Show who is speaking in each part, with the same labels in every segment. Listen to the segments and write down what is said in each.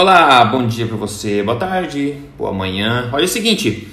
Speaker 1: Olá, bom dia para você, boa tarde, boa manhã. Olha é o seguinte,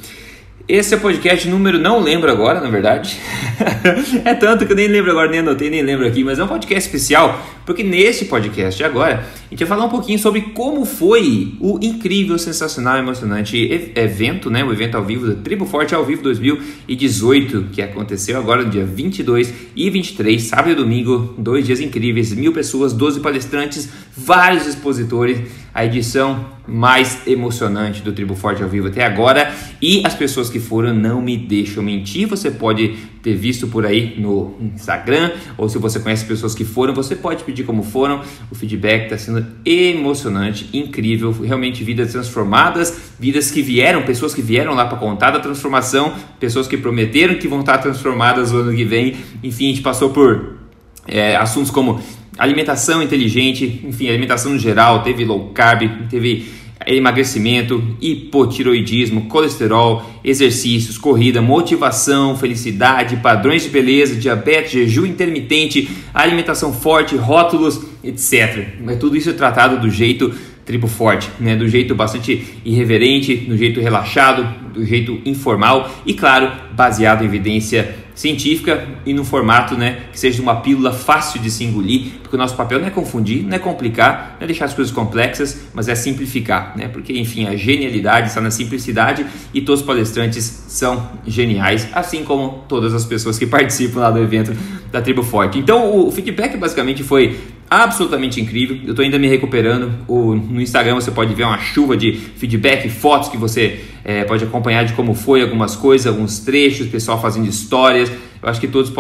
Speaker 1: esse é o podcast número, não lembro agora, na verdade. é tanto que eu nem lembro agora, nem anotei, nem lembro aqui, mas é um podcast especial, porque nesse podcast agora a gente vai falar um pouquinho sobre como foi o incrível, sensacional, emocionante evento, né? O evento ao vivo da Tribo Forte ao Vivo 2018, que aconteceu agora no dia 22 e 23, sábado e domingo, dois dias incríveis, mil pessoas, 12 palestrantes, vários expositores a edição mais emocionante do Tribo Forte ao vivo até agora. E as pessoas que foram não me deixam mentir. Você pode ter visto por aí no Instagram, ou se você conhece pessoas que foram, você pode pedir como foram. O feedback está sendo emocionante, incrível. Realmente vidas transformadas, vidas que vieram, pessoas que vieram lá para contar da transformação, pessoas que prometeram que vão estar transformadas no ano que vem. Enfim, a gente passou por é, assuntos como alimentação inteligente, enfim, alimentação no geral, teve low carb, teve emagrecimento, hipotiroidismo, colesterol, exercícios, corrida, motivação, felicidade, padrões de beleza, diabetes, jejum intermitente, alimentação forte, rótulos, etc. Mas tudo isso é tratado do jeito tribo forte, né? do jeito bastante irreverente, do jeito relaxado, do jeito informal e, claro, baseado em evidência científica e no formato né, que seja uma pílula fácil de se engolir, porque o nosso papel não é confundir, não é complicar, não é deixar as coisas complexas, mas é simplificar, né? porque enfim, a genialidade está na simplicidade e todos os palestrantes são geniais, assim como todas as pessoas que participam lá do evento da Tribo Forte. Então o feedback basicamente foi absolutamente incrível. Eu estou ainda me recuperando. O, no Instagram você pode ver uma chuva de feedback, fotos que você é, pode acompanhar de como foi algumas coisas, alguns trechos, pessoal fazendo histórias. Eu acho que todos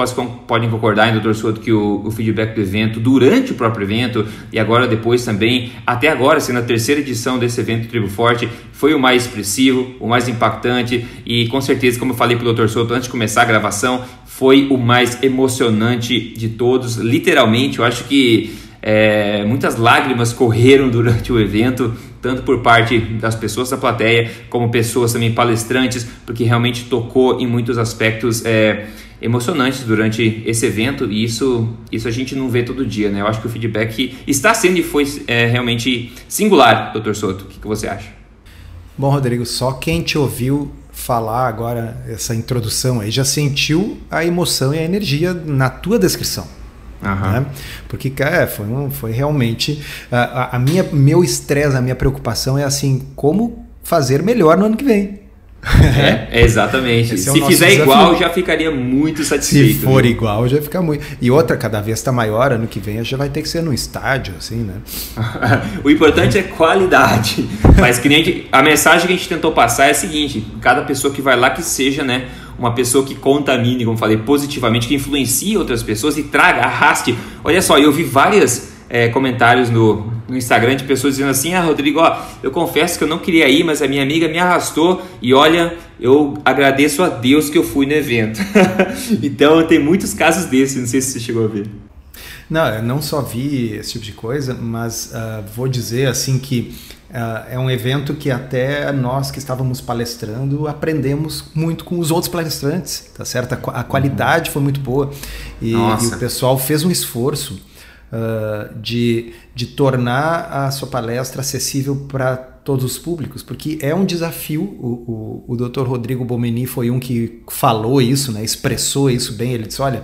Speaker 1: podem concordar, hein, Dr. Souto, que o, o, feedback do evento, durante o próprio evento e agora depois também, até agora, sendo a terceira edição desse evento Tribo Forte, foi o mais expressivo, o mais impactante e com certeza, como eu falei para o Dr. Souto antes de começar a gravação, foi o mais emocionante de todos. Literalmente, eu acho que é, muitas lágrimas correram durante o evento, tanto por parte das pessoas da plateia, como pessoas também palestrantes, porque realmente tocou em muitos aspectos é, emocionantes durante esse evento e isso, isso a gente não vê todo dia, né? Eu acho que o feedback está sendo e foi é, realmente singular, Dr. Soto. O que, que você acha?
Speaker 2: Bom, Rodrigo, só quem te ouviu falar agora essa introdução aí já sentiu a emoção e a energia na tua descrição. Uhum. Né? Porque é, foi, um, foi realmente a, a minha meu estresse, a minha preocupação é assim como fazer melhor no ano que vem.
Speaker 1: É, exatamente. É Se fizer desafio. igual, já ficaria muito satisfeito.
Speaker 2: Se for igual, já fica muito. E outra, cada vez está maior, ano que vem já vai ter que ser no estádio, assim, né?
Speaker 1: o importante é qualidade. Mas que nem a, gente, a mensagem que a gente tentou passar é a seguinte: cada pessoa que vai lá que seja, né? Uma pessoa que contamine, como falei, positivamente, que influencie outras pessoas e traga, arraste. Olha só, eu vi várias é, comentários no, no Instagram de pessoas dizendo assim: Ah, Rodrigo, ó, eu confesso que eu não queria ir, mas a minha amiga me arrastou e olha, eu agradeço a Deus que eu fui no evento. então tem muitos casos desses, não sei se você chegou a ver.
Speaker 2: Não, eu não só vi esse tipo de coisa, mas uh, vou dizer assim que uh, é um evento que até nós que estávamos palestrando aprendemos muito com os outros palestrantes, tá certo? A, a qualidade uhum. foi muito boa e, e, o pessoal fez um esforço uh, de, de tornar a sua palestra acessível para todos os públicos, porque é um desafio. O, o, o Dr. Rodrigo Bomeni foi um que falou isso, né, expressou isso bem. Ele disse: olha,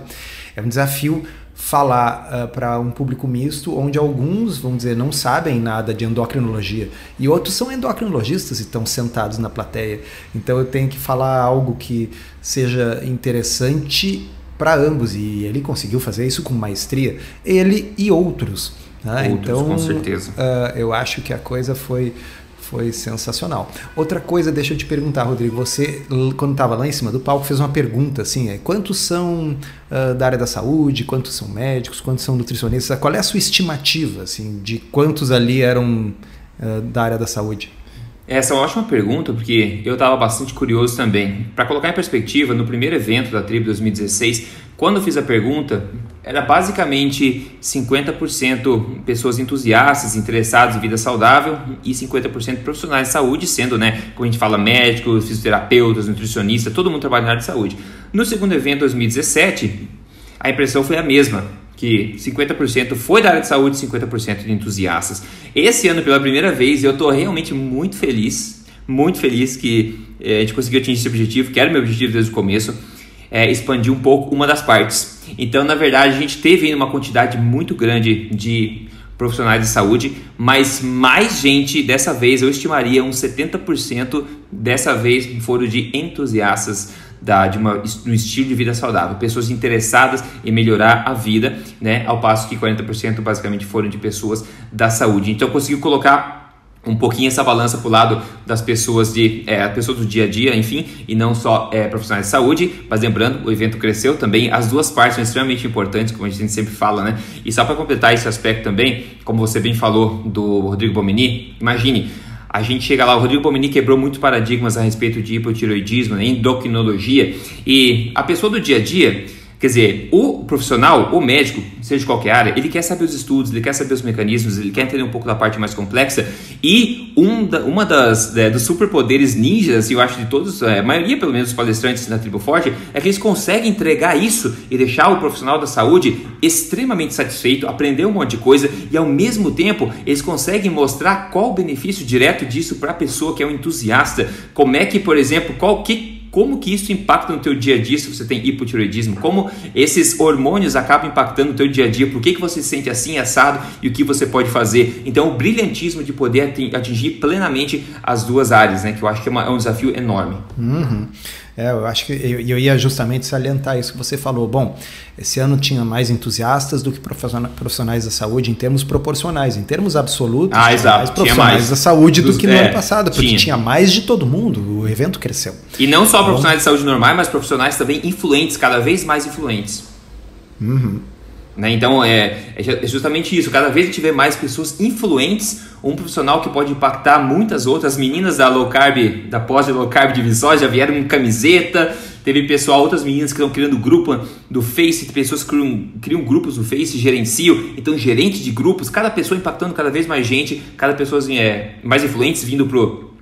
Speaker 2: é um desafio falar uh, para um público misto, onde alguns, vamos dizer, não sabem nada de endocrinologia e outros são endocrinologistas e estão sentados na plateia. Então eu tenho que falar algo que seja interessante para ambos e ele conseguiu fazer isso com maestria. Ele e outros.
Speaker 1: Né? Outros, então, com certeza.
Speaker 2: Uh, eu acho que a coisa foi foi sensacional. Outra coisa, deixa eu te perguntar, Rodrigo, você quando estava lá em cima do palco fez uma pergunta assim, é, quantos são uh, da área da saúde, quantos são médicos, quantos são nutricionistas? Qual é a sua estimativa assim de quantos ali eram uh, da área da saúde?
Speaker 1: Essa é uma ótima pergunta, porque eu estava bastante curioso também. Para colocar em perspectiva, no primeiro evento da Tribo 2016, quando eu fiz a pergunta, era basicamente 50% pessoas entusiastas, interessadas em vida saudável e 50% profissionais de saúde, sendo, né, como a gente fala, médicos, fisioterapeutas, nutricionistas, todo mundo trabalha na área de saúde. No segundo evento, 2017, a impressão foi a mesma. Que 50% foi da área de saúde, 50% de entusiastas. Esse ano, pela primeira vez, eu estou realmente muito feliz, muito feliz que é, a gente conseguiu atingir esse objetivo, que era meu objetivo desde o começo, é, expandir um pouco uma das partes. Então, na verdade, a gente teve uma quantidade muito grande de profissionais de saúde, mas mais gente, dessa vez eu estimaria uns 70% dessa vez foram de entusiastas da, de uma, um estilo de vida saudável, pessoas interessadas em melhorar a vida, né, ao passo que 40% basicamente foram de pessoas da saúde. Então conseguiu colocar um pouquinho essa balança para o lado das pessoas de é, pessoas do dia a dia, enfim, e não só é, profissionais de saúde. Mas lembrando, o evento cresceu também. As duas partes são extremamente importantes, como a gente sempre fala, né? E só para completar esse aspecto também, como você bem falou do Rodrigo Bomini, imagine a gente chega lá, o Rodrigo Bomini quebrou muitos paradigmas a respeito de hipotiroidismo, né, endocrinologia, e a pessoa do dia a dia Quer dizer, o profissional, o médico, seja de qualquer área, ele quer saber os estudos, ele quer saber os mecanismos, ele quer entender um pouco da parte mais complexa. E um da, uma das é, dos superpoderes ninjas, eu acho de todos, é, a maioria pelo menos dos palestrantes na Tribo Forte, é que eles conseguem entregar isso e deixar o profissional da saúde extremamente satisfeito, aprender um monte de coisa e ao mesmo tempo eles conseguem mostrar qual o benefício direto disso para a pessoa que é um entusiasta. Como é que, por exemplo, qual que como que isso impacta no teu dia a dia se você tem hipotiroidismo, como esses hormônios acabam impactando no teu dia a dia, por que, que você se sente assim assado e o que você pode fazer. Então, o brilhantismo de poder atingir plenamente as duas áreas, né, que eu acho que é, uma, é um desafio enorme.
Speaker 2: Uhum. É, eu acho que eu, eu, ia justamente salientar isso que você falou. Bom, esse ano tinha mais entusiastas do que profissionais da saúde em termos proporcionais, em termos absolutos,
Speaker 1: ah, exato.
Speaker 2: mais profissionais
Speaker 1: mais
Speaker 2: da saúde
Speaker 1: dos,
Speaker 2: do que no
Speaker 1: é,
Speaker 2: ano passado, porque tinha. tinha. mais de todo mundo, o evento cresceu.
Speaker 1: E não só profissionais de saúde normais, mas profissionais também influentes, cada vez mais influentes.
Speaker 2: Uhum.
Speaker 1: Né? Então é, é justamente isso. Cada vez a gente vê mais pessoas influentes, um profissional que pode impactar muitas outras. meninas da low carb, da pós low carb de já vieram com camiseta. Teve pessoal, outras meninas que estão criando grupo do Face, pessoas que criam, criam grupos no Face, gerenciam. Então, gerente de grupos, cada pessoa impactando cada vez mais gente, cada pessoa é, mais influentes vindo pro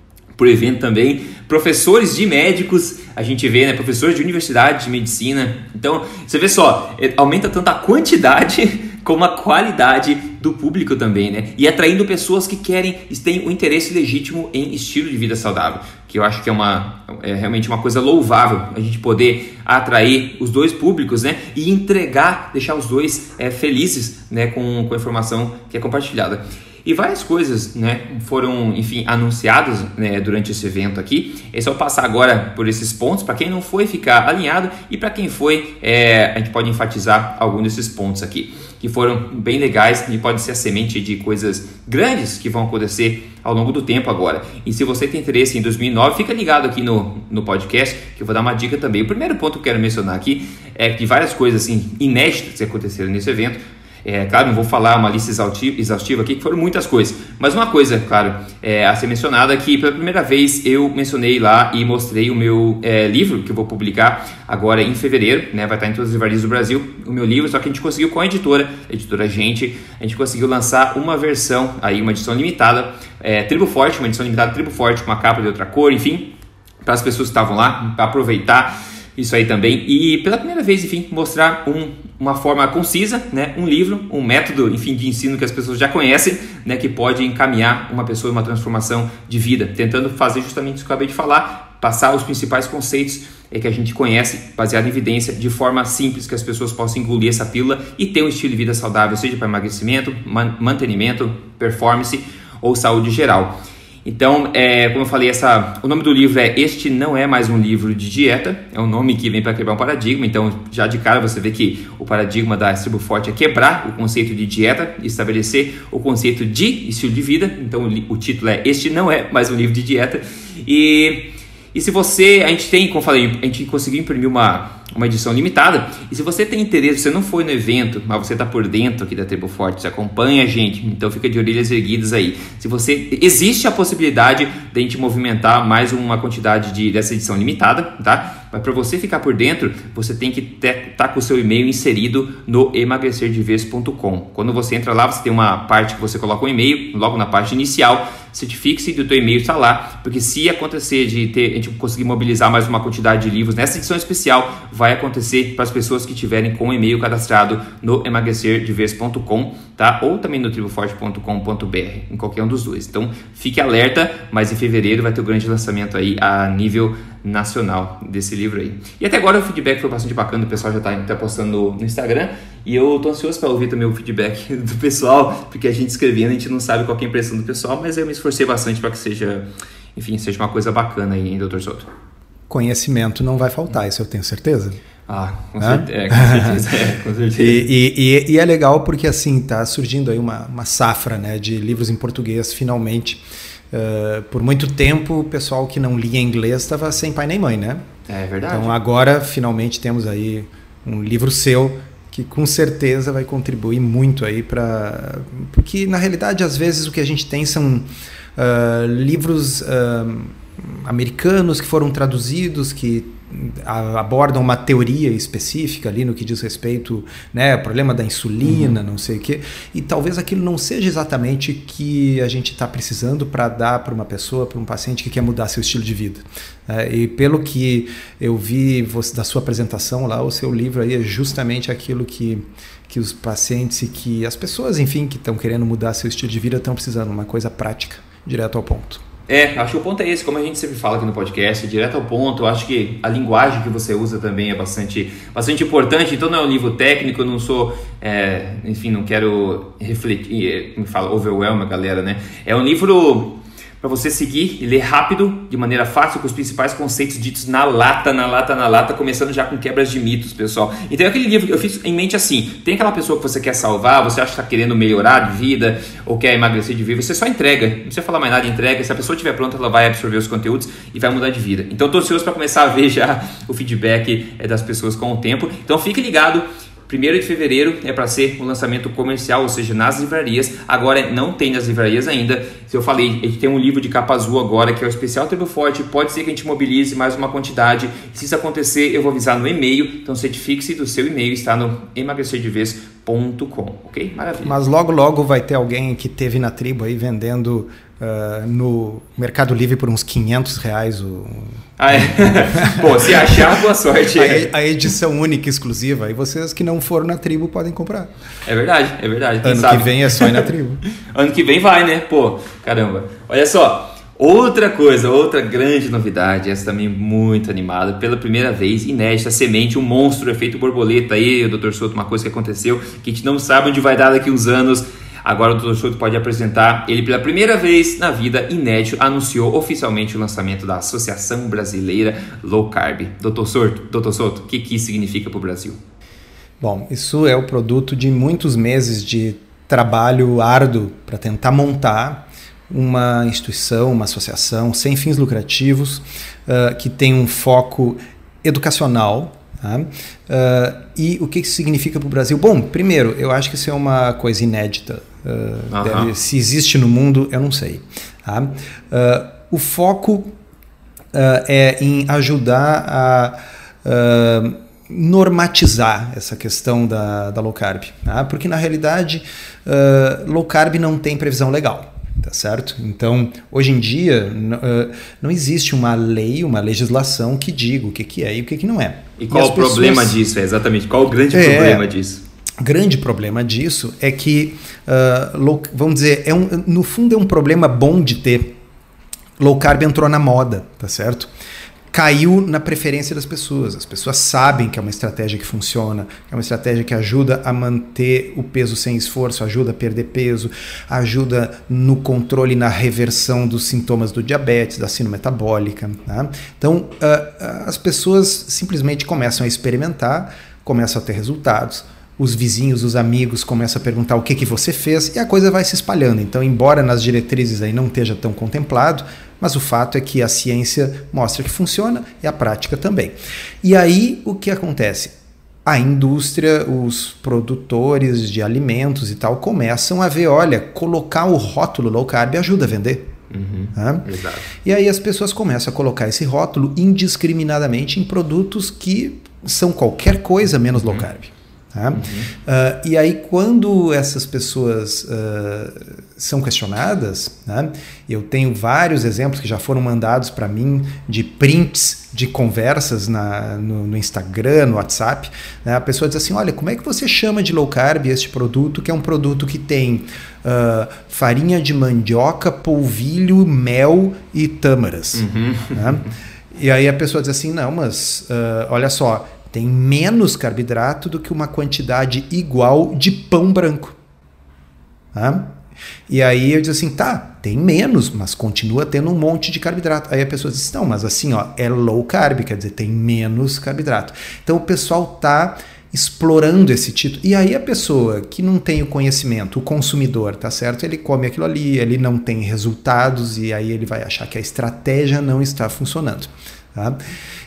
Speaker 1: por evento também. Professores de médicos, a gente vê, né? Professores de universidade de medicina. Então, você vê só, é, aumenta tanto a quantidade como a qualidade do público também, né? E atraindo pessoas que querem, têm um interesse legítimo em estilo de vida saudável, que eu acho que é uma é realmente uma coisa louvável a gente poder atrair os dois públicos, né? E entregar, deixar os dois é, felizes, né? Com, com a informação que é compartilhada. E várias coisas né, foram, enfim, anunciadas né, durante esse evento aqui. É só passar agora por esses pontos. Para quem não foi, ficar alinhado. E para quem foi, é, a gente pode enfatizar algum desses pontos aqui, que foram bem legais e pode ser a semente de coisas grandes que vão acontecer ao longo do tempo agora. E se você tem interesse em 2009, fica ligado aqui no, no podcast, que eu vou dar uma dica também. O primeiro ponto que eu quero mencionar aqui é que várias coisas assim, inéditas que aconteceram nesse evento é, claro, não vou falar uma lista exaustiva aqui, que foram muitas coisas. Mas uma coisa, claro, é, a ser mencionada que pela primeira vez eu mencionei lá e mostrei o meu é, livro que eu vou publicar agora em fevereiro, né? Vai estar em todas as livrarias do Brasil, o meu livro, só que a gente conseguiu com a editora, a editora Gente, a gente conseguiu lançar uma versão aí, uma edição limitada, é, Tribo Forte, uma edição limitada Tribo Forte, com uma capa de outra cor, enfim, para as pessoas que estavam lá, para aproveitar isso aí também. E pela primeira vez, enfim, mostrar um, uma forma concisa, né, um livro, um método, enfim, de ensino que as pessoas já conhecem, né, que pode encaminhar uma pessoa em uma transformação de vida, tentando fazer justamente isso que eu acabei de falar, passar os principais conceitos é, que a gente conhece, baseado em evidência, de forma simples, que as pessoas possam engolir essa pílula e ter um estilo de vida saudável, seja para emagrecimento, mantenimento, performance ou saúde geral. Então, é, como eu falei, essa, o nome do livro é Este Não É Mais Um Livro de Dieta, é um nome que vem para quebrar um paradigma, então já de cara você vê que o paradigma da Tribo Forte é quebrar o conceito de dieta estabelecer o conceito de estilo de vida, então o, o título é Este Não É Mais Um Livro de Dieta, e, e se você, a gente tem, como eu falei, a gente conseguiu imprimir uma uma edição limitada. E se você tem interesse, você não foi no evento, mas você está por dentro aqui da Tribo Forte, você acompanha a gente, então fica de orelhas erguidas aí. Se você existe a possibilidade de a gente movimentar mais uma quantidade de, dessa edição limitada, tá? Mas para você ficar por dentro, você tem que estar tá com o seu e-mail inserido no emagrecerdeves.com. Quando você entra lá, você tem uma parte que você coloca o um e-mail, logo na parte inicial, certifique-se do teu e-mail está lá, porque se acontecer de ter, a gente conseguir mobilizar mais uma quantidade de livros nessa edição especial, vai acontecer para as pessoas que tiverem com o e-mail cadastrado no emagrecerdevez.com, tá? Ou também no triboforte.com.br, em qualquer um dos dois. Então, fique alerta, mas em fevereiro vai ter o um grande lançamento aí a nível nacional desse livro aí. E até agora o feedback foi bastante bacana, o pessoal já está tá postando no, Instagram e eu tô ansioso para ouvir também o feedback do pessoal, porque a gente escrevendo, a gente não sabe qual é a impressão do pessoal, mas eu me esforcei bastante para que seja, enfim, seja uma coisa bacana aí, hein, doutor Souto?
Speaker 2: Conhecimento não vai faltar, isso eu tenho certeza.
Speaker 1: Ah, com, certe é, com certeza. É, com certeza.
Speaker 2: e, e, e, é legal porque assim tá surgindo aí uma, uma safra né, de livros em português finalmente. Uh, por muito tempo o pessoal que não lia inglês estava sem pai nem mãe, né?
Speaker 1: É verdade.
Speaker 2: Então agora finalmente temos aí um livro seu que com certeza vai contribuir muito aí para porque na realidade às vezes o que a gente tem são uh, livros uh, americanos que foram traduzidos que abordam uma teoria específica ali no que diz respeito né problema da insulina uhum. não sei o que e talvez aquilo não seja exatamente que a gente está precisando para dar para uma pessoa para um paciente que quer mudar seu estilo de vida. É, e pelo que eu vi você, da sua apresentação lá o seu livro aí é justamente aquilo que que os pacientes e que as pessoas enfim que estão querendo mudar seu estilo de vida estão precisando uma coisa prática direto ao ponto
Speaker 1: é, acho que o ponto é esse, como a gente sempre fala aqui no podcast, direto ao ponto, acho que a linguagem que você usa também é bastante, bastante importante, então não é um livro técnico, eu não sou, é, enfim, não quero refletir, me fala, overwhelm a galera, né? É um livro para você seguir e ler rápido, de maneira fácil, com os principais conceitos ditos na lata, na lata, na lata, começando já com quebras de mitos, pessoal. Então, é aquele livro que eu fiz em mente assim: tem aquela pessoa que você quer salvar, você acha que está querendo melhorar de vida ou quer emagrecer de vida, você só entrega, não precisa falar mais nada, entrega. Se a pessoa estiver pronta, ela vai absorver os conteúdos e vai mudar de vida. Então, estou ansioso para começar a ver já o feedback é, das pessoas com o tempo. Então, fique ligado 1 de fevereiro é para ser o lançamento comercial, ou seja, nas livrarias. Agora não tem nas livrarias ainda. Se eu falei, a gente tem um livro de capa azul agora, que é o especial Tribo Forte. Pode ser que a gente mobilize mais uma quantidade. Se isso acontecer, eu vou avisar no e-mail. Então certifique-se do seu e-mail, está no emagrecerdevez.com, ok?
Speaker 2: Maravilha. Mas logo, logo vai ter alguém que teve na tribo aí vendendo uh, no Mercado Livre por uns 500 reais o.
Speaker 1: Ah, é? Pô, se achar, boa sorte.
Speaker 2: A, a, edição única exclusiva. E vocês que não foram na tribo podem comprar.
Speaker 1: É verdade, é verdade.
Speaker 2: Ano sabe? que vem é só ir na tribo.
Speaker 1: ano que vem vai, né? Pô, caramba. Olha só. Outra coisa, outra grande novidade, essa também muito animada, pela primeira vez, inédita, semente, um monstro, efeito borboleta aí, doutor Souto, uma coisa que aconteceu, que a gente não sabe onde vai dar daqui uns anos, Agora o Dr. Souto pode apresentar. Ele, pela primeira vez na vida, inédito, anunciou oficialmente o lançamento da Associação Brasileira Low Carb. Dr. Souto, Dr. Souto o que, que isso significa para o Brasil?
Speaker 2: Bom, isso é o produto de muitos meses de trabalho árduo para tentar montar uma instituição, uma associação sem fins lucrativos, uh, que tem um foco educacional? Uh, e o que isso significa para o Brasil? Bom, primeiro, eu acho que isso é uma coisa inédita. Uh, deve, se existe no mundo, eu não sei. Tá? Uh, o foco é em ajudar a normatizar essa questão da, da low carb. Tá? Porque, na realidade, low carb não tem previsão legal. Tá certo? Então, hoje em dia, não existe uma lei, uma legislação que diga o que, que é e o que, que não é.
Speaker 1: E qual e o pessoas... problema disso? É exatamente, qual o grande é, problema disso?
Speaker 2: Grande problema disso é que, uh, vamos dizer, é um, no fundo é um problema bom de ter. Low carb entrou na moda, tá certo? caiu na preferência das pessoas. As pessoas sabem que é uma estratégia que funciona, é uma estratégia que ajuda a manter o peso sem esforço, ajuda a perder peso, ajuda no controle e na reversão dos sintomas do diabetes, da síndrome metabólica. Né? Então, uh, as pessoas simplesmente começam a experimentar, começam a ter resultados os vizinhos, os amigos começam a perguntar o que, que você fez e a coisa vai se espalhando. Então, embora nas diretrizes aí não esteja tão contemplado, mas o fato é que a ciência mostra que funciona e a prática também. E aí o que acontece? A indústria, os produtores de alimentos e tal começam a ver, olha, colocar o rótulo low carb ajuda a vender.
Speaker 1: Uhum,
Speaker 2: e aí as pessoas começam a colocar esse rótulo indiscriminadamente em produtos que são qualquer coisa menos uhum. low carb. Tá? Uhum. Uh, e aí, quando essas pessoas uh, são questionadas, né, eu tenho vários exemplos que já foram mandados para mim de prints de conversas na, no, no, Instagram, no WhatsApp. Né, a pessoa diz assim: Olha, como é que você chama de low carb este produto, que é um produto que tem uh, farinha de mandioca, polvilho, mel e tâmaras? Uhum. Né? E aí a pessoa diz assim: Não, mas olha só tem menos carboidrato do que uma quantidade igual de pão branco. Tá? E aí eu diz assim, tá, tem menos, mas continua tendo um monte de carboidrato. Aí a pessoa diz, não, mas assim, ó, é low carb, quer dizer, tem menos carboidrato. Então o pessoal tá explorando esse título. E aí a pessoa que não tem o conhecimento, o consumidor, tá certo? Ele come aquilo ali, ele não tem resultados e aí ele vai achar que a estratégia não está funcionando. Tá?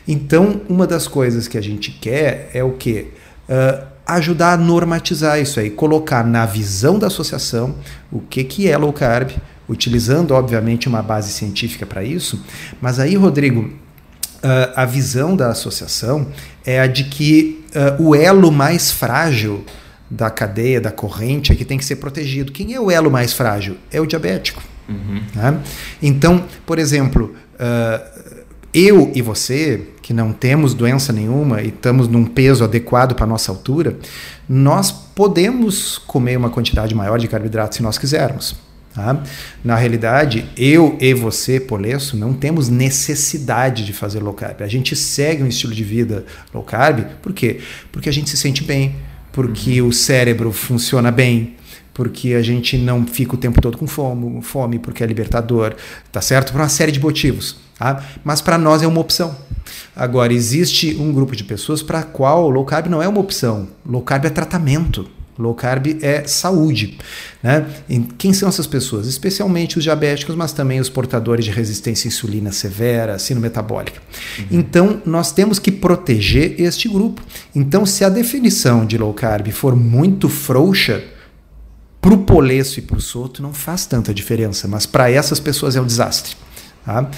Speaker 2: Então, uma das coisas que a gente quer é o quê? Uh, ajudar a normatizar isso aí, colocar na visão da associação o que, que é low carb, utilizando, obviamente, uma base científica para isso. Mas aí, Rodrigo, uh, a visão da associação é a de que uh, o elo mais frágil da cadeia, da corrente, é que tem que ser protegido. Quem é o elo mais frágil? É o diabético. Uhum. Né? Então, por exemplo, uh, eu e você, que não temos doença nenhuma e estamos num peso adequado para a nossa altura, nós podemos comer uma quantidade maior de carboidrato se nós quisermos. Tá? Na realidade, eu e você, Polesso, não temos necessidade de fazer low carb. A gente segue um estilo de vida low carb, por quê? Porque a gente se sente bem, porque o cérebro funciona bem, porque a gente não fica o tempo todo com fome, fome porque é libertador, tá certo? Por uma série de motivos. Tá? Mas para nós é uma opção. Agora, existe um grupo de pessoas para qual low carb não é uma opção. Low carb é tratamento. Low carb é saúde. Né? E quem são essas pessoas? Especialmente os diabéticos, mas também os portadores de resistência à insulina severa, sinometabólica. Uhum. Então, nós temos que proteger este grupo. Então, se a definição de low carb for muito frouxa, para o poleço e para o soto não faz tanta diferença, mas para essas pessoas é um desastre. Tá?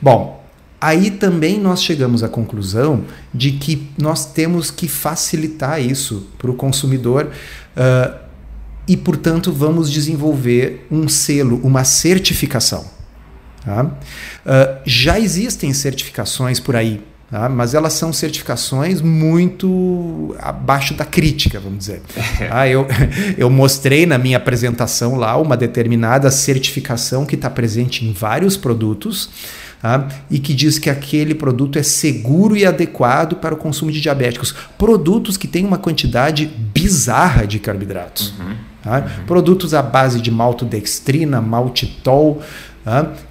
Speaker 2: Bom, aí também nós chegamos à conclusão de que nós temos que facilitar isso para o consumidor uh, e, portanto, vamos desenvolver um selo, uma certificação. Tá? Uh, já existem certificações por aí Tá? Mas elas são certificações muito abaixo da crítica, vamos dizer. ah, eu, eu mostrei na minha apresentação lá uma determinada certificação que está presente em vários produtos tá? e que diz que aquele produto é seguro e adequado para o consumo de diabéticos. Produtos que têm uma quantidade bizarra de carboidratos. Uhum. Tá? Uhum. Produtos à base de maltodextrina, maltitol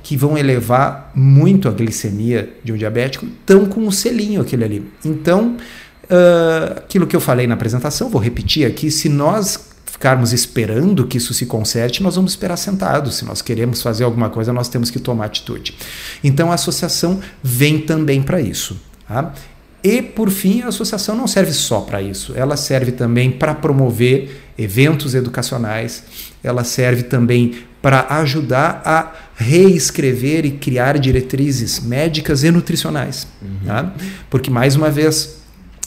Speaker 2: que vão elevar muito a glicemia de um diabético, estão com um selinho aquele ali. Então, uh, aquilo que eu falei na apresentação, vou repetir aqui: se nós ficarmos esperando que isso se conserte, nós vamos esperar sentados. Se nós queremos fazer alguma coisa, nós temos que tomar atitude. Então, a associação vem também para isso. Tá? E, por fim, a associação não serve só para isso, ela serve também para promover eventos educacionais, ela serve também para ajudar a reescrever e criar diretrizes médicas e nutricionais. Uhum. Tá? Porque, mais uma vez,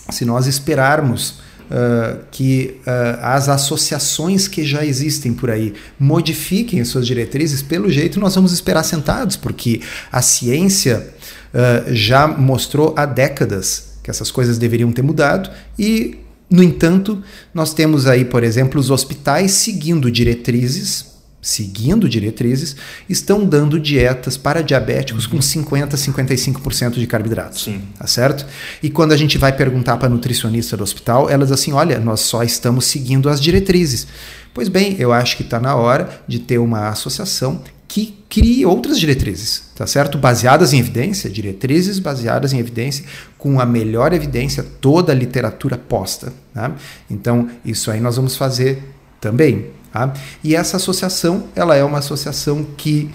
Speaker 2: se nós esperarmos uh, que uh, as associações que já existem por aí modifiquem as suas diretrizes, pelo jeito nós vamos esperar sentados, porque a ciência uh, já mostrou há décadas que essas coisas deveriam ter mudado e no entanto, nós temos aí, por exemplo, os hospitais seguindo diretrizes seguindo diretrizes, estão dando dietas para diabéticos com 50, 55% de carboidratos. Sim. Tá certo? E quando a gente vai perguntar para a nutricionista do hospital, elas assim: olha, nós só estamos seguindo as diretrizes. Pois bem, eu acho que está na hora de ter uma associação que crie outras diretrizes, tá certo? Baseadas em evidência, diretrizes baseadas em evidência, com a melhor evidência, toda a literatura posta. Tá? Então, isso aí nós vamos fazer também. Tá? E essa associação, ela é uma associação que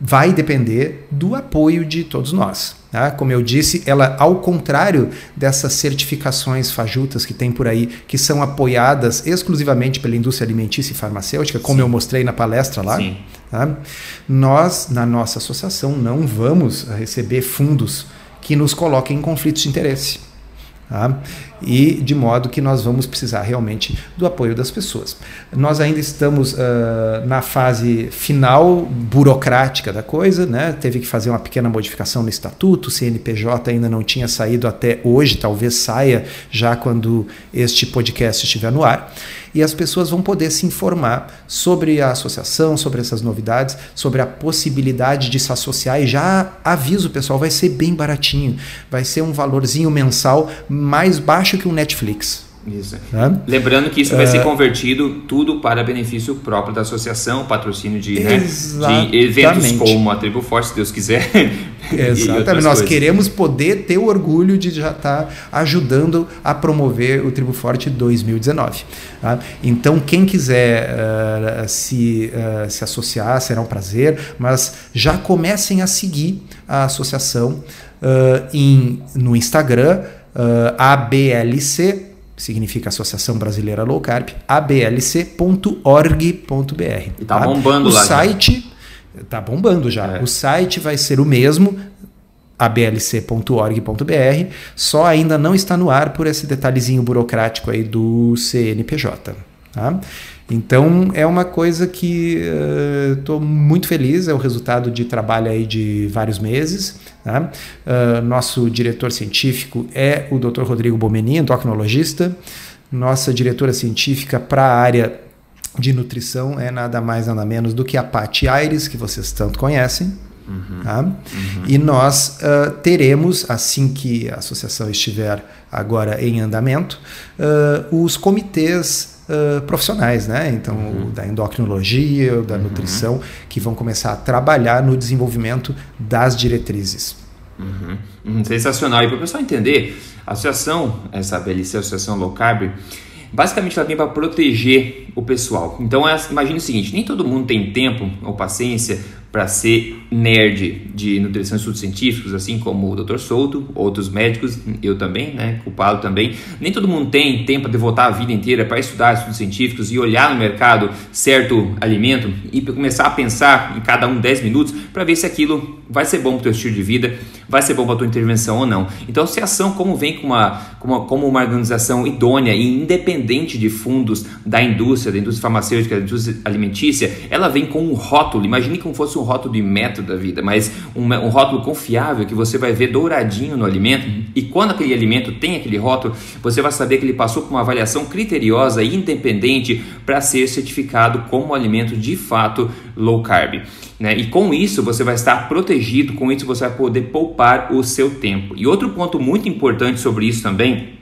Speaker 2: vai depender do apoio de todos nós. Tá? Como eu disse, ela, ao contrário dessas certificações fajutas que tem por aí, que são apoiadas exclusivamente pela indústria alimentícia e farmacêutica, como Sim. eu mostrei na palestra lá, tá? nós, na nossa associação, não vamos receber fundos que nos coloquem em conflitos de interesse. Tá? E de modo que nós vamos precisar realmente do apoio das pessoas. Nós ainda estamos uh, na fase final burocrática da coisa, né? teve que fazer uma pequena modificação no estatuto, o CNPJ ainda não tinha saído até hoje, talvez saia já quando este podcast estiver no ar e as pessoas vão poder se informar sobre a associação, sobre essas novidades, sobre a possibilidade de se associar. E já aviso, pessoal, vai ser bem baratinho, vai ser um valorzinho mensal mais baixo que um Netflix.
Speaker 1: Isso. Lembrando que isso vai ser é. convertido tudo para benefício próprio da associação, patrocínio de, né, de eventos como a Tribo Forte, se Deus quiser.
Speaker 2: Exatamente. Nós coisas. queremos poder ter o orgulho de já estar tá ajudando a promover o Tribo Forte 2019. Tá? Então, quem quiser uh, se, uh, se associar, será um prazer, mas já comecem a seguir a associação uh, em, no Instagram, ABLC significa Associação Brasileira Low Carb, ablc.org.br.
Speaker 1: E tá, tá bombando
Speaker 2: o
Speaker 1: lá.
Speaker 2: O site já. tá bombando já. É. O site vai ser o mesmo, ablc.org.br, só ainda não está no ar por esse detalhezinho burocrático aí do CNPJ. Tá? Então é uma coisa que estou uh, muito feliz, é o resultado de trabalho aí de vários meses. Tá? Uh, nosso diretor científico é o Dr. Rodrigo Bomeni, endocrinologista. Nossa diretora científica para a área de nutrição é nada mais nada menos do que a Patti Aires, que vocês tanto conhecem. Uhum, tá? uhum. E nós uh, teremos, assim que a associação estiver agora em andamento, uh, os comitês uh, profissionais, né? Então, uhum. da endocrinologia, da uhum. nutrição, que vão começar a trabalhar no desenvolvimento das diretrizes.
Speaker 1: Uhum. uhum. Sensacional. E para o pessoal entender, a associação, essa BLC, a Associação Low Carb, basicamente ela vem para proteger o pessoal. Então, imagine o seguinte: nem todo mundo tem tempo ou paciência para ser nerd de nutrição e estudos científicos, assim como o Dr. Souto, outros médicos, eu também, né, culpado também. Nem todo mundo tem tempo para devotar a vida inteira para estudar estudos científicos e olhar no mercado certo alimento e começar a pensar em cada um 10 minutos para ver se aquilo vai ser bom para o teu estilo de vida, vai ser bom para a tua intervenção ou não. Então, se a ação como vem com uma, como, como uma organização idônea e independente de fundos da indústria, da indústria farmacêutica, da indústria alimentícia, ela vem com um rótulo, imagine como fosse um rótulo de método da vida, mas um, um rótulo confiável que você vai ver douradinho no alimento e quando aquele alimento tem aquele rótulo, você vai saber que ele passou por uma avaliação criteriosa e independente para ser certificado como alimento de fato low carb. Né? E com isso você vai estar protegido, com isso você vai poder poupar o seu tempo. E outro ponto muito importante sobre isso também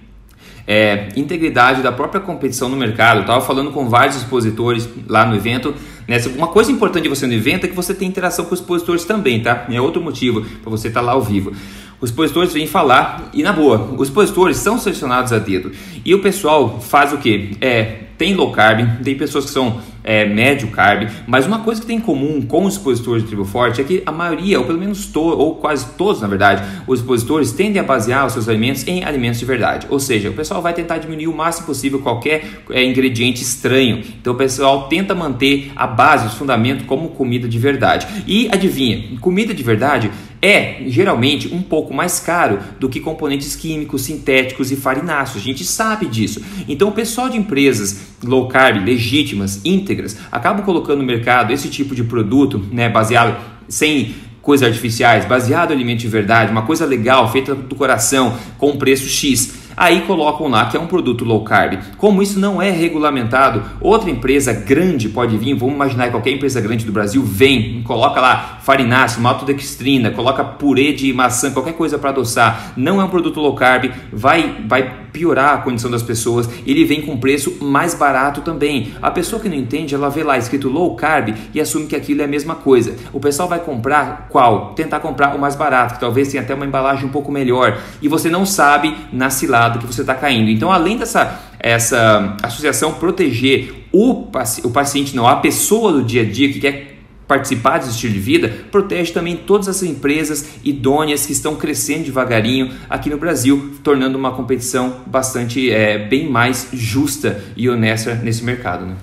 Speaker 1: é integridade da própria competição no mercado. Estava falando com vários expositores lá no evento. Né? Uma coisa importante de você no evento é que você tem interação com os expositores também, tá? É outro motivo para você estar tá lá ao vivo. Os expositores vêm falar e na boa, os expositores são selecionados a dedo. E o pessoal faz o que? É, tem low carb, tem pessoas que são é, médio carb, mas uma coisa que tem em comum com os expositores de tribo forte é que a maioria, ou pelo menos to, ou quase todos na verdade, os expositores tendem a basear os seus alimentos em alimentos de verdade. Ou seja, o pessoal vai tentar diminuir o máximo possível qualquer é, ingrediente estranho. Então o pessoal tenta manter a base, os fundamentos como comida de verdade. E adivinha, comida de verdade é geralmente um pouco mais caro do que componentes químicos, sintéticos e farináceos. A gente sabe disso. Então, o pessoal de empresas low carb, legítimas, íntegras, acabam colocando no mercado esse tipo de produto, né, baseado sem coisas artificiais, baseado em alimento de verdade, uma coisa legal, feita do coração, com preço X aí colocam lá que é um produto low carb. Como isso não é regulamentado, outra empresa grande pode vir, vamos imaginar que qualquer empresa grande do Brasil vem, coloca lá farináceo, maltodextrina, coloca purê de maçã, qualquer coisa para adoçar, não é um produto low carb, vai, vai piorar a condição das pessoas, ele vem com preço mais barato também. A pessoa que não entende, ela vê lá escrito low carb e assume que aquilo é a mesma coisa. O pessoal vai comprar qual? Tentar comprar o mais barato, que talvez tenha até uma embalagem um pouco melhor, e você não sabe na cilada que você está caindo. Então, além dessa essa associação proteger o, o paciente, não, a pessoa do dia a dia que quer participar desse estilo de vida, protege também todas as empresas idôneas que estão crescendo devagarinho aqui no Brasil, tornando uma competição bastante é, bem mais justa e honesta nesse mercado. Né?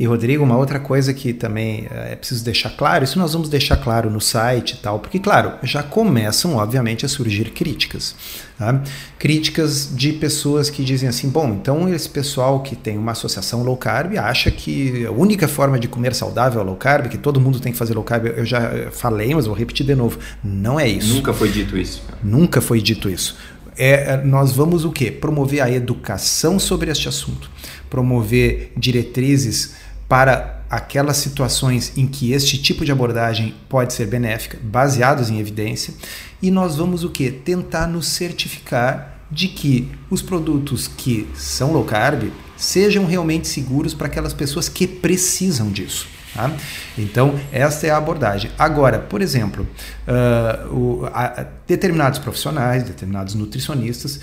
Speaker 2: E Rodrigo, uma outra coisa que também é preciso deixar claro, isso nós vamos deixar claro no site e tal, porque claro, já começam obviamente a surgir críticas. Tá? Críticas de pessoas que dizem assim: bom, então esse pessoal que tem uma associação low carb acha que a única forma de comer saudável é low carb, que todo mundo tem que fazer low carb. Eu já falei, mas vou repetir de novo: não é isso.
Speaker 1: Nunca foi dito isso.
Speaker 2: Nunca foi dito isso. É, nós vamos o quê? Promover a educação sobre este assunto, promover diretrizes para aquelas situações em que este tipo de abordagem pode ser benéfica, baseados em evidência, e nós vamos o que? Tentar nos certificar de que os produtos que são low carb sejam realmente seguros para aquelas pessoas que precisam disso. Tá? Então, esta é a abordagem. Agora, por exemplo, uh, o, a, determinados profissionais, determinados nutricionistas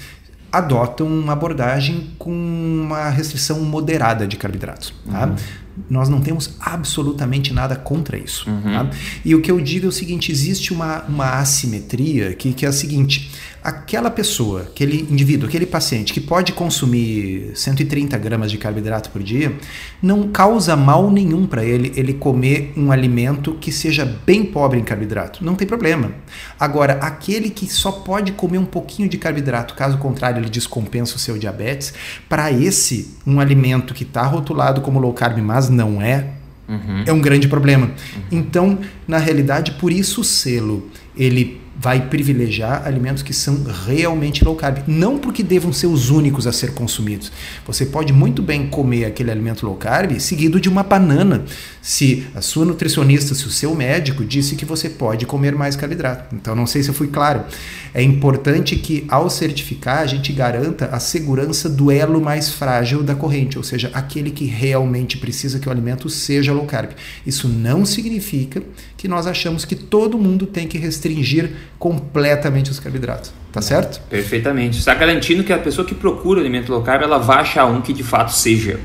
Speaker 2: adotam uma abordagem com uma restrição moderada de carboidratos. Tá? Uhum. Nós não temos absolutamente nada contra isso. Uhum. Tá? E o que eu digo é o seguinte: existe uma, uma assimetria que, que é a seguinte: aquela pessoa, aquele indivíduo, aquele paciente que pode consumir 130 gramas de carboidrato por dia, não causa mal nenhum para ele ele comer um alimento que seja bem pobre em carboidrato. Não tem problema. Agora, aquele que só pode comer um pouquinho de carboidrato, caso contrário, ele descompensa o seu diabetes, para esse, um alimento que está rotulado como low carb, mas não é, uhum. é um grande problema. Uhum. Então, na realidade, por isso o selo, ele vai privilegiar alimentos que são realmente low carb. Não porque devam ser os únicos a ser consumidos. Você pode muito bem comer aquele alimento low carb seguido de uma banana, se a sua nutricionista, se o seu médico disse que você pode comer mais carboidrato. Então, não sei se eu fui claro. É importante que, ao certificar, a gente garanta a segurança do elo mais frágil da corrente, ou seja, aquele que realmente precisa que o alimento seja low carb. Isso não significa que nós achamos que todo mundo tem que restringir completamente os carboidratos. Tá certo?
Speaker 1: Perfeitamente. Está garantindo que a pessoa que procura alimento low carb, ela vai achar um que de fato seja.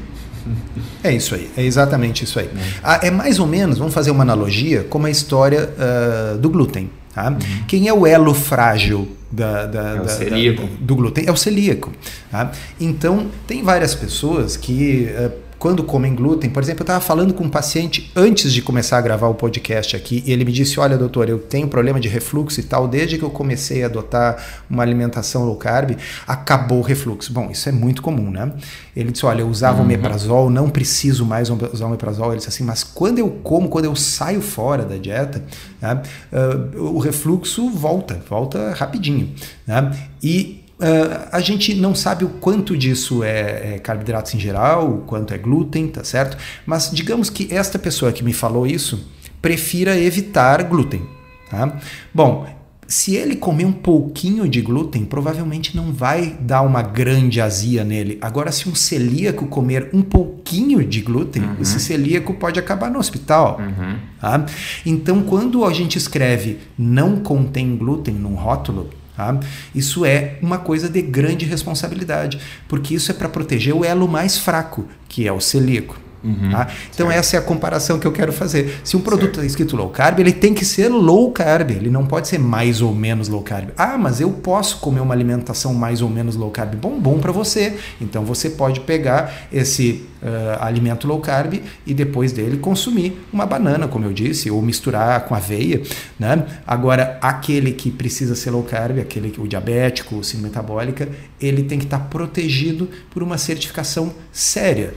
Speaker 2: É isso aí, é exatamente isso aí. É, ah, é mais ou menos, vamos fazer uma analogia, como a história uh, do glúten. Tá? Uhum. Quem é o elo frágil da, da, é da, da, do glúten? É o celíaco. Tá? Então, tem várias pessoas que. Uh, quando comem glúten. Por exemplo, eu estava falando com um paciente antes de começar a gravar o podcast aqui e ele me disse: Olha, doutor, eu tenho problema de refluxo e tal. Desde que eu comecei a adotar uma alimentação low carb, acabou o refluxo. Bom, isso é muito comum, né? Ele disse: Olha, eu usava uhum. omeprazol, não preciso mais usar omeprazol. Ele disse assim: Mas quando eu como, quando eu saio fora da dieta, né, uh, o refluxo volta, volta rapidinho. Né? E Uh, a gente não sabe o quanto disso é, é, carboidratos em geral, o quanto é glúten, tá certo? Mas digamos que esta pessoa que me falou isso prefira evitar glúten. Tá? Bom, se ele comer um pouquinho de glúten, provavelmente não vai dar uma grande azia nele. Agora, se um celíaco comer um pouquinho de glúten, uhum. esse celíaco pode acabar no hospital. Uhum. Tá? Então, quando a gente escreve não contém glúten num rótulo, Tá? Isso é uma coisa de grande responsabilidade, porque isso é para proteger o elo mais fraco, que é o celíaco. Uhum, tá? Então certo. essa é a comparação que eu quero fazer. Se um produto está escrito low carb, ele tem que ser low carb, ele não pode ser mais ou menos low carb. Ah, mas eu posso comer uma alimentação mais ou menos low carb. Bom, bom para você. Então você pode pegar esse uh, alimento low carb e depois dele consumir uma banana, como eu disse, ou misturar com aveia. Né? Agora, aquele que precisa ser low carb, aquele o diabético, o síndrome metabólica, ele tem que estar tá protegido por uma certificação séria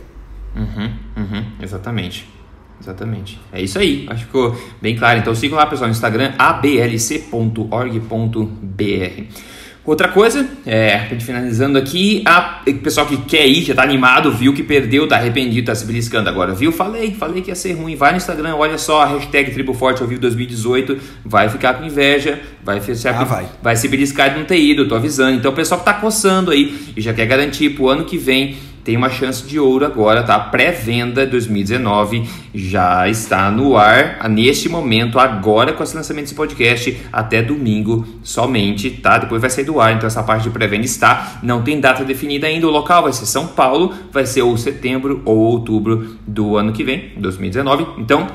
Speaker 1: Uhum, uhum, exatamente. Exatamente. É isso aí. Acho que ficou bem claro. Então sigam lá, pessoal, no Instagram ablc.org.br. Outra coisa, é, finalizando aqui, a, o pessoal que quer ir, já tá animado, viu que perdeu, tá arrependido, tá se beliscando agora, viu? Falei, falei que ia ser ruim. Vai no Instagram, olha só, a hashtag Tribo Forte ao vivo 2018, vai ficar com inveja, vai, se, ah, vai. vai se beliscar de não ter ido, tô avisando. Então o pessoal que tá coçando aí e já quer garantir pro ano que vem tem uma chance de ouro agora, tá? Pré-venda 2019 já está no ar neste momento, agora com esse lançamento desse podcast, até domingo somente, tá? Depois vai sair do ar, então essa parte de pré-venda está. Não tem data definida ainda, o local vai ser São Paulo, vai ser ou setembro ou outubro do ano que vem, 2019. Então,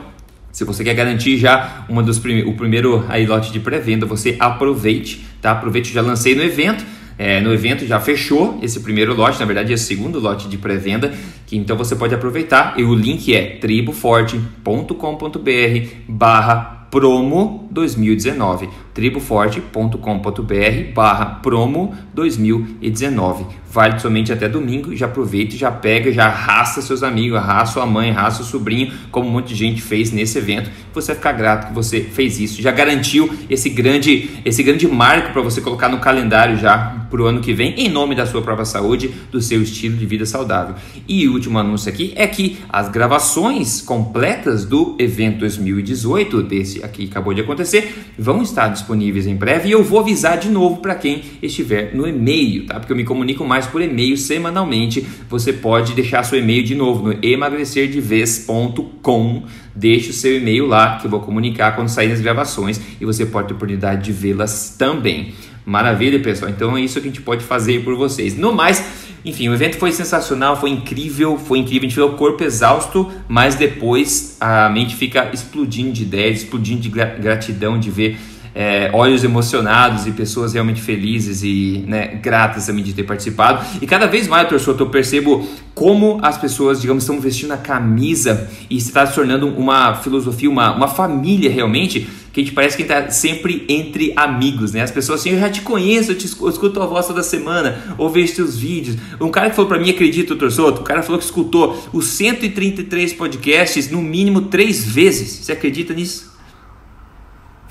Speaker 1: se você quer garantir já uma dos prime o primeiro aí lote de pré-venda, você aproveite, tá? Aproveite, já lancei no evento é, no evento já fechou esse primeiro lote, na verdade, esse segundo lote de pré-venda, que então você pode aproveitar e o link é triboforte.com.br barra promo 2019 triboforte.com.br barra promo 2019 vale somente até domingo já aproveita já pega já arrasta seus amigos arrasta sua mãe arrasta seu sobrinho como um monte de gente fez nesse evento. Você vai ficar grato que você fez isso. Já garantiu esse grande esse grande marco para você colocar no calendário já para o ano que vem em nome da sua própria saúde do seu estilo de vida saudável. E o último anúncio aqui é que as gravações completas do evento 2018 desse aqui acabou de acontecer vão estar disponíveis em breve e eu vou avisar de novo para quem estiver no e-mail, tá? Porque eu me comunico mais por e-mail semanalmente. Você pode deixar seu e-mail de novo no emagrecerdevez.com. Deixe o seu e-mail lá que eu vou comunicar quando saírem as gravações e você pode ter oportunidade de vê-las também. Maravilha, pessoal. Então é isso que a gente pode fazer por vocês. No mais, enfim, o evento foi sensacional, foi incrível, foi incrível. A gente vê o corpo exausto, mas depois a mente fica explodindo de ideias, explodindo de gratidão de ver é, olhos emocionados e pessoas realmente felizes e né, gratas também de ter participado. E cada vez mais, torcedor, eu percebo como as pessoas, digamos, estão vestindo a camisa e está se tornando uma filosofia, uma, uma família realmente, que a gente parece que está sempre entre amigos, né? As pessoas assim, eu já te conheço, eu, te escuto, eu escuto a voz toda semana, ou vejo teus vídeos. Um cara que falou para mim, acredito, doutor Soto, o cara falou que escutou os 133 podcasts no mínimo três vezes. Você acredita nisso?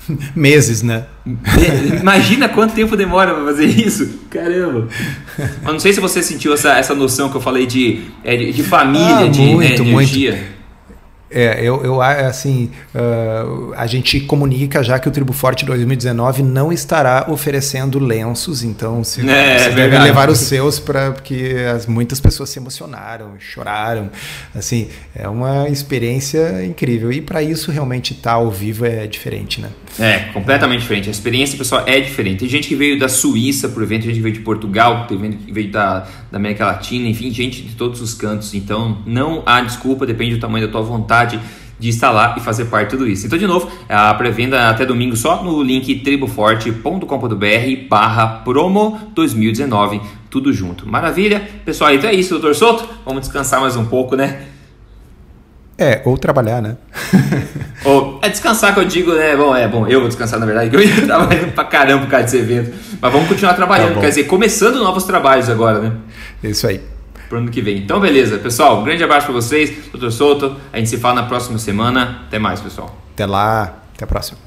Speaker 2: Meses, né?
Speaker 1: Imagina quanto tempo demora para fazer isso. Caramba. Mas não sei se você sentiu essa, essa noção que eu falei de, é, de família, ah, de muito, né, energia. Muito.
Speaker 2: É, eu, eu assim, uh, a gente comunica já que o Tribo Forte 2019 não estará oferecendo lenços, então se, é, você é deve levar os seus para porque as, muitas pessoas se emocionaram, choraram, assim, é uma experiência incrível e para isso realmente estar tá ao vivo é diferente, né?
Speaker 1: É, completamente diferente. A experiência, pessoal, é diferente. Tem gente que veio da Suíça por evento, gente que veio de Portugal, tem gente que veio da, da América Latina, enfim, gente de todos os cantos. Então, não há desculpa, depende do tamanho da tua vontade de instalar e fazer parte de tudo isso. Então, de novo, a pré-venda até domingo só no link triboforte.com.br barra promo 2019, tudo junto. Maravilha? Pessoal, então é isso, doutor Souto. Vamos descansar mais um pouco, né?
Speaker 2: É, ou trabalhar, né?
Speaker 1: ou, é descansar que eu digo, né? Bom, é bom, eu vou descansar na verdade, que eu ia trabalhando pra caramba por causa desse evento. Mas vamos continuar trabalhando, tá quer dizer, começando novos trabalhos agora, né?
Speaker 2: Isso aí.
Speaker 1: Pro ano que vem. Então, beleza, pessoal. Um grande abraço para vocês, doutor Souto. A gente se fala na próxima semana. Até mais, pessoal.
Speaker 2: Até lá, até a próxima.